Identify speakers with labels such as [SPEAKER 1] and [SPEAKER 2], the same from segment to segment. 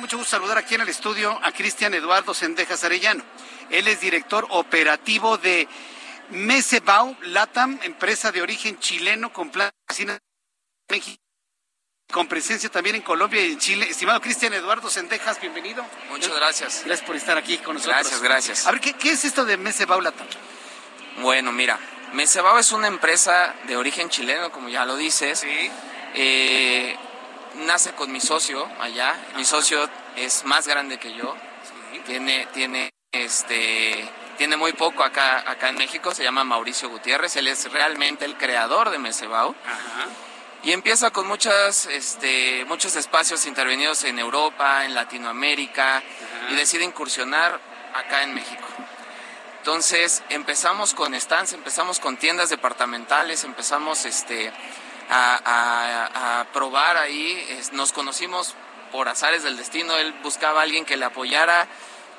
[SPEAKER 1] Da mucho gusto saludar aquí en el estudio a Cristian Eduardo Sendejas Arellano. Él es director operativo de Mesebau Latam, empresa de origen chileno con plan en México con presencia también en Colombia y en Chile. Estimado Cristian Eduardo Sendejas, bienvenido.
[SPEAKER 2] Muchas gracias.
[SPEAKER 1] Gracias por estar aquí con nosotros.
[SPEAKER 2] Gracias, gracias.
[SPEAKER 1] A ver, ¿qué, qué es esto de Mesebau Latam?
[SPEAKER 2] Bueno, mira, Mesebao es una empresa de origen chileno, como ya lo dices.
[SPEAKER 1] Sí.
[SPEAKER 2] Eh, nace con mi socio allá. Mi socio es más grande que yo. Tiene, tiene, este, tiene muy poco acá, acá en México. Se llama Mauricio Gutiérrez. Él es realmente el creador de Mesebao.
[SPEAKER 1] Ajá.
[SPEAKER 2] Y empieza con muchas, este, muchos espacios intervenidos en Europa, en Latinoamérica, y decide incursionar acá en México. Entonces empezamos con stands, empezamos con tiendas departamentales, empezamos este, a, a- a probar ahí, es- nos conocimos por azares del destino, él buscaba a alguien que le apoyara,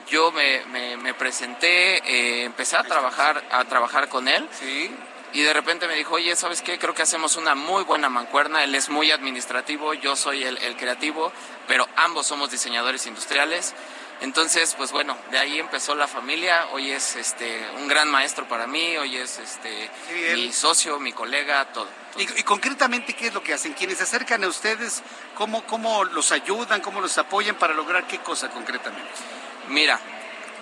[SPEAKER 2] yo me, me- me presenté, eh, empecé a trabajar, a trabajar con él
[SPEAKER 1] Sí.
[SPEAKER 2] y de repente me dijo, oye, ¿sabes qué? Creo que hacemos una muy buena mancuerna. Él es muy administrativo, yo soy el, el creativo, pero ambos somos diseñadores industriales. Entonces, pues bueno, de ahí empezó la familia. Hoy es este un gran maestro para mí, hoy es este mi socio, mi colega, todo. todo.
[SPEAKER 1] Y, y concretamente, ¿qué es lo que hacen? Quienes se acercan a ustedes, ¿cómo, ¿cómo los ayudan, cómo los apoyan para lograr qué cosa concretamente?
[SPEAKER 2] Mira,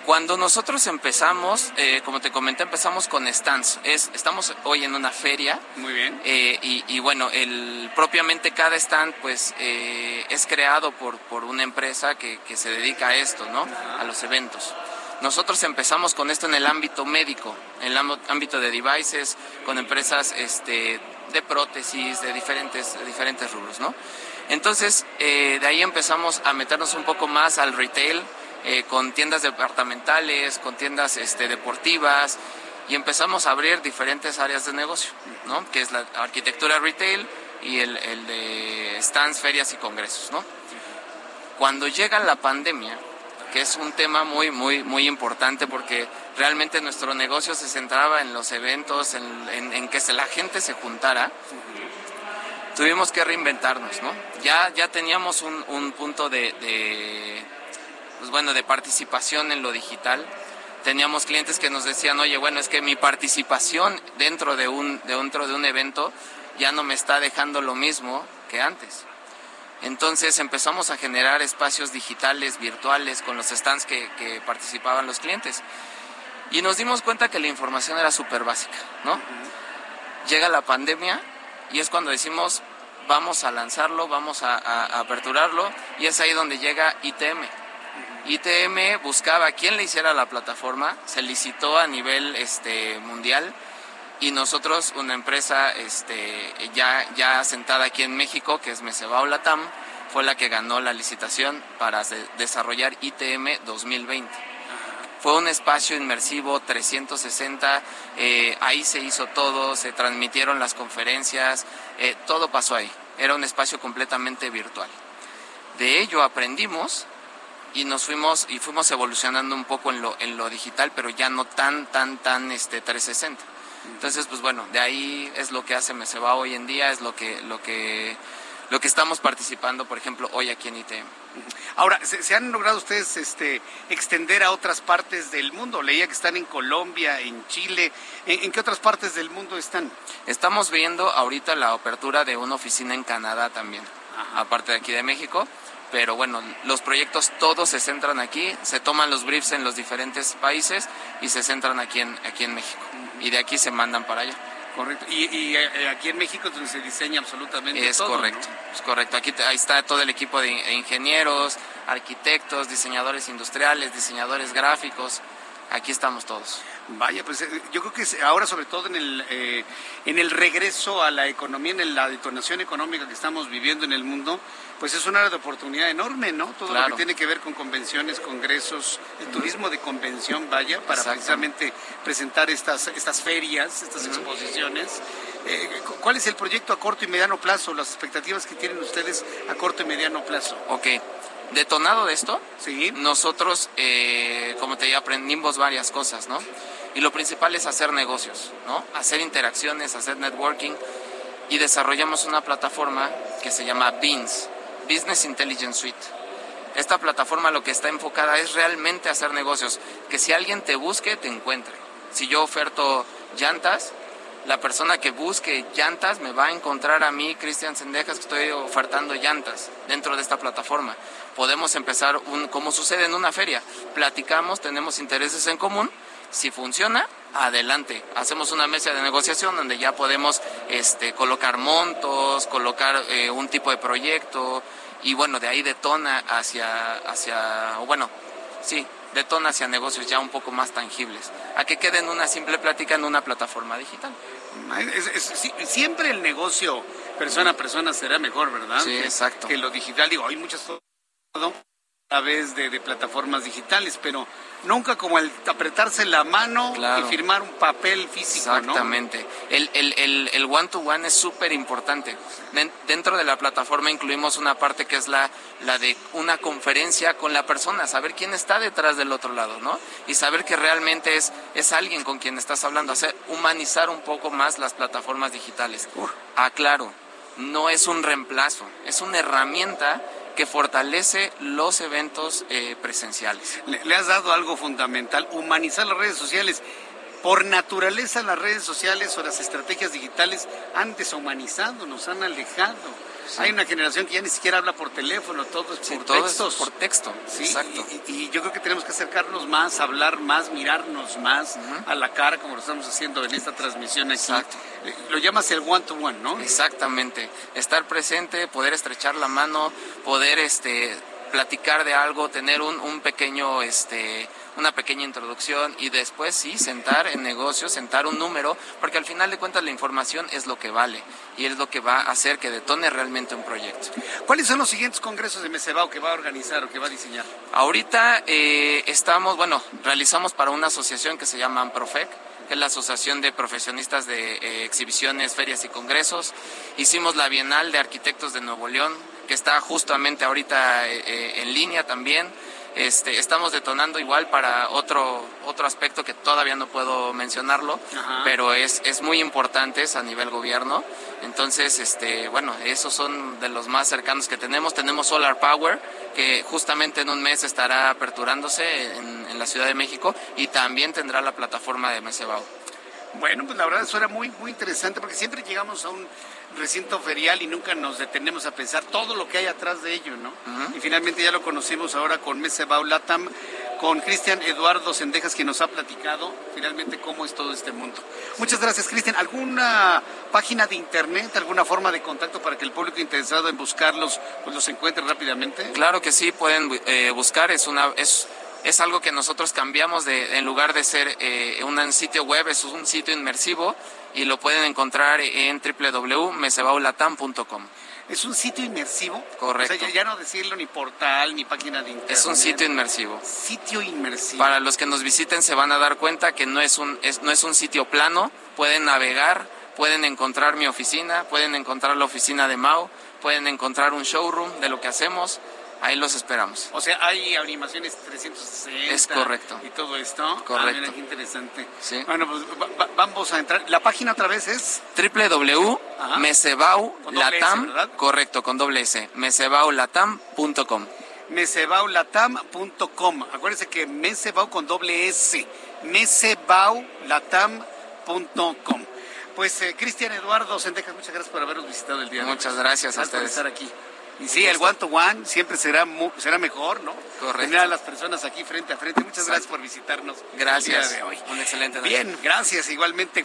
[SPEAKER 2] cuando nosotros empezamos, eh, como te comenté, empezamos con stands. Es, estamos hoy en una feria.
[SPEAKER 1] Muy bien.
[SPEAKER 2] Eh, y, y bueno, el, propiamente cada stand pues eh, es creado por, por una empresa que, que se dedica a esto, ¿no? A los eventos. Nosotros empezamos con esto en el ámbito médico, en el ámb- ámbito de devices, con empresas este, de prótesis, de diferentes, de diferentes rubros, ¿no? Entonces, eh, de ahí empezamos a meternos un poco más al retail, eh, con tiendas departamentales, con tiendas este, deportivas, y empezamos a abrir diferentes áreas de negocio, ¿no? Que es la arquitectura retail y el, el de stands, ferias y congresos, ¿no? Cuando llega la pandemia, que es un tema muy, muy, muy importante porque realmente nuestro negocio se centraba en los eventos, en, en- en que la gente se juntara, tuvimos que reinventarnos, ¿no? Ya, ya teníamos un, un punto de, de, pues bueno, de participación en lo digital. Teníamos clientes que nos decían, oye, bueno, es que mi participación dentro de un, dentro de un evento ya no me está dejando lo mismo que antes. Entonces empezamos a generar espacios digitales, virtuales, con los stands que, que participaban los clientes. Y nos dimos cuenta que la información era súper básica, ¿no? Llega la pandemia y es cuando decimos, vamos a lanzarlo, vamos a, a- a aperturarlo, y es ahí donde llega ITM. ITM buscaba quién le hiciera la plataforma, se licitó a nivel este, mundial y nosotros, una empresa este, ya, ya asentada aquí en México, que es Mesebao Latam, fue la que ganó la licitación para de- desarrollar ITM 2020. Fue un espacio inmersivo 360, eh, ahí se hizo todo, se transmitieron las conferencias, eh, todo pasó ahí. Era un espacio completamente virtual. De ello aprendimos y nos fuimos y fuimos evolucionando un poco en lo, en lo digital, pero ya no tan, tan, tan este 360. Entonces, pues bueno, de ahí es lo que hace Meseba hoy en día, es lo que, lo que, lo que estamos participando, por ejemplo, hoy aquí en ITM.
[SPEAKER 1] Ahora, ¿se, se han logrado ustedes este, extender a otras partes del mundo? Leía que están en Colombia, en Chile. ¿En, en qué otras partes del mundo están?
[SPEAKER 2] Estamos viendo ahorita la apertura de una oficina en Canadá también, aparte de aquí de México. Pero bueno, los proyectos todos se centran aquí, se toman los briefs en los diferentes países y se centran aquí en, aquí en México. Y de aquí se mandan para allá.
[SPEAKER 1] Correcto. Y, y, eh, aquí en México es donde se diseña absolutamente
[SPEAKER 2] Es
[SPEAKER 1] todo.
[SPEAKER 2] correcto,
[SPEAKER 1] ¿no?
[SPEAKER 2] es correcto. Aquí ahí está todo el equipo de in- ingenieros, arquitectos, diseñadores industriales, diseñadores gráficos. Aquí estamos todos.
[SPEAKER 1] Vaya, pues eh, yo creo que ahora sobre todo en el, eh, en el regreso a la economía, en la detonación económica que estamos viviendo en el mundo, pues es una área de oportunidad enorme, ¿no? Todo lo que tiene que ver con convenciones, congresos, el turismo de convención, vaya, para precisamente presentar estas, estas ferias, estas exposiciones. Eh, ¿Cuál es el proyecto a corto y mediano plazo, las expectativas que tienen ustedes a corto y mediano plazo?
[SPEAKER 2] Ok, detonado de esto,
[SPEAKER 1] ¿Sí?
[SPEAKER 2] nosotros, como te dije, aprendimos varias cosas, ¿no? Y lo principal es hacer negocios, ¿no? Hacer interacciones, hacer networking. Y desarrollamos una plataforma que se llama BINS, Business Intelligence Suite. Esta plataforma lo que está enfocada es realmente hacer negocios, que si alguien te busque, te encuentre. Si yo oferto llantas, la persona que busque llantas me va a encontrar a mí, Cristian Sendejas, que estoy ofertando llantas dentro de esta plataforma. Podemos empezar, como sucede en una feria, platicamos, tenemos intereses en común si funciona, adelante. Hacemos una mesa de negociación donde ya podemos este, colocar montos, colocar eh, un tipo de proyecto y bueno, de ahí detona hacia, hacia, bueno, sí, detona hacia negocios ya un poco más tangibles, a que queden una simple plática en una plataforma digital.
[SPEAKER 1] siempre el negocio persona a persona será mejor, ¿verdad?
[SPEAKER 2] Sí, exacto.
[SPEAKER 1] Que lo digital, digo, hay muchas través de, plataformas digitales, pero nunca como el apretarse la mano y firmar un papel físico.
[SPEAKER 2] Exactamente. El, el, el, one to one es súper importante. Dentro de la plataforma incluimos una parte que es la, la de una conferencia con la persona, saber quién está detrás del otro lado, ¿no? Y saber que realmente es, es alguien con quien estás hablando, hacer, humanizar un poco más las plataformas digitales. Aclaro, no es un reemplazo, es una herramienta que fortalece los eventos eh, presenciales.
[SPEAKER 1] Le, has dado algo fundamental, humanizar las redes sociales. Por naturaleza las redes sociales o las estrategias digitales han deshumanizado, nos han alejado. Hay una generación que ya ni siquiera habla por teléfono, todo es por textos.
[SPEAKER 2] por texto,
[SPEAKER 1] sí, Exacto. Y, yo creo que tenemos que acercarnos más, hablar más, mirarnos más a la cara, como lo estamos haciendo en esta transmisión aquí. Exacto. Eh, lo llamas el one to one, ¿no?
[SPEAKER 2] Exactamente. Estar presente, poder estrechar la mano, poder este platicar de algo, tener un, un pequeño este una pequeña introducción y después sí, sentar en negocios, sentar un número, porque al final de cuentas la información es lo que vale y es lo que va a hacer que detone realmente un proyecto.
[SPEAKER 1] ¿Cuáles son los siguientes congresos de Mesebao que va a organizar o que va a diseñar?
[SPEAKER 2] Ahorita eh, estamos, bueno, realizamos para una asociación que se llama Amprofec, que es la Asociación de Profesionistas de eh, Exhibiciones, Ferias y Congresos. Hicimos la Bienal de Arquitectos de Nuevo León, que está justamente ahorita eh, en línea también. Este, estamos detonando igual para otro, otro aspecto que todavía no puedo mencionarlo, pero es, es muy importante es a nivel gobierno. Entonces, este, bueno, esos son de los más cercanos que tenemos. Tenemos Solar Power, que justamente en un mes estará aperturándose en, en la Ciudad de México y también tendrá la plataforma de Mesebao.
[SPEAKER 1] Bueno, pues la verdad eso era muy, muy interesante porque siempre llegamos a un recinto ferial y nunca nos detenemos a pensar todo lo que hay atrás de ello, ¿no? Y finalmente ya lo conocimos ahora con Mesebau Latam, con Cristian Eduardo Sendejas, quien nos ha platicado finalmente cómo es todo este mundo. Muchas gracias, Cristian. ¿Alguna página de internet, alguna forma de contacto para que el público interesado en buscarlos pues los encuentre rápidamente?
[SPEAKER 2] Claro que sí, pueden eh, buscar, es una... Es es algo que nosotros cambiamos de, en lugar de ser eh, un sitio web, es un sitio inmersivo y lo pueden encontrar en www.mesebaulatam.com.
[SPEAKER 1] ¿Es un sitio inmersivo?
[SPEAKER 2] Correcto.
[SPEAKER 1] O sea, ya no decirlo ni portal, ni página de internet.
[SPEAKER 2] Es un sitio inmersivo.
[SPEAKER 1] Sitio inmersivo.
[SPEAKER 2] Para los que nos visiten se van a dar cuenta que no es un, no es un sitio plano, pueden navegar, pueden encontrar mi oficina, pueden encontrar la oficina de Mao, pueden encontrar un showroom de lo que hacemos Ahí los esperamos.
[SPEAKER 1] O sea, hay animaciones 360.
[SPEAKER 2] Es correcto.
[SPEAKER 1] Y todo esto. Ah,
[SPEAKER 2] correcto.
[SPEAKER 1] qué interesante. Sí. Bueno, pues vamos a entrar. La página otra vez es
[SPEAKER 2] www.mesebaulatam. Correcto, con doble S. mesebaulatam.com.
[SPEAKER 1] Mesebaulatam.com. Acuérdense que Mesebau con doble S. Mesebaulatam.com. Pues eh, Cristian Eduardo Sendejas, muchas gracias por habernos visitado el día
[SPEAKER 2] de hoy. Muchas gracias, a ustedes.
[SPEAKER 1] por estar aquí. Y sí, el one to one siempre será será mejor, ¿no?
[SPEAKER 2] Correcto.
[SPEAKER 1] Tener a las personas aquí frente a frente. Muchas gracias por visitarnos.
[SPEAKER 2] Gracias. de hoy. Un excelente
[SPEAKER 1] día. Bien, gracias igualmente.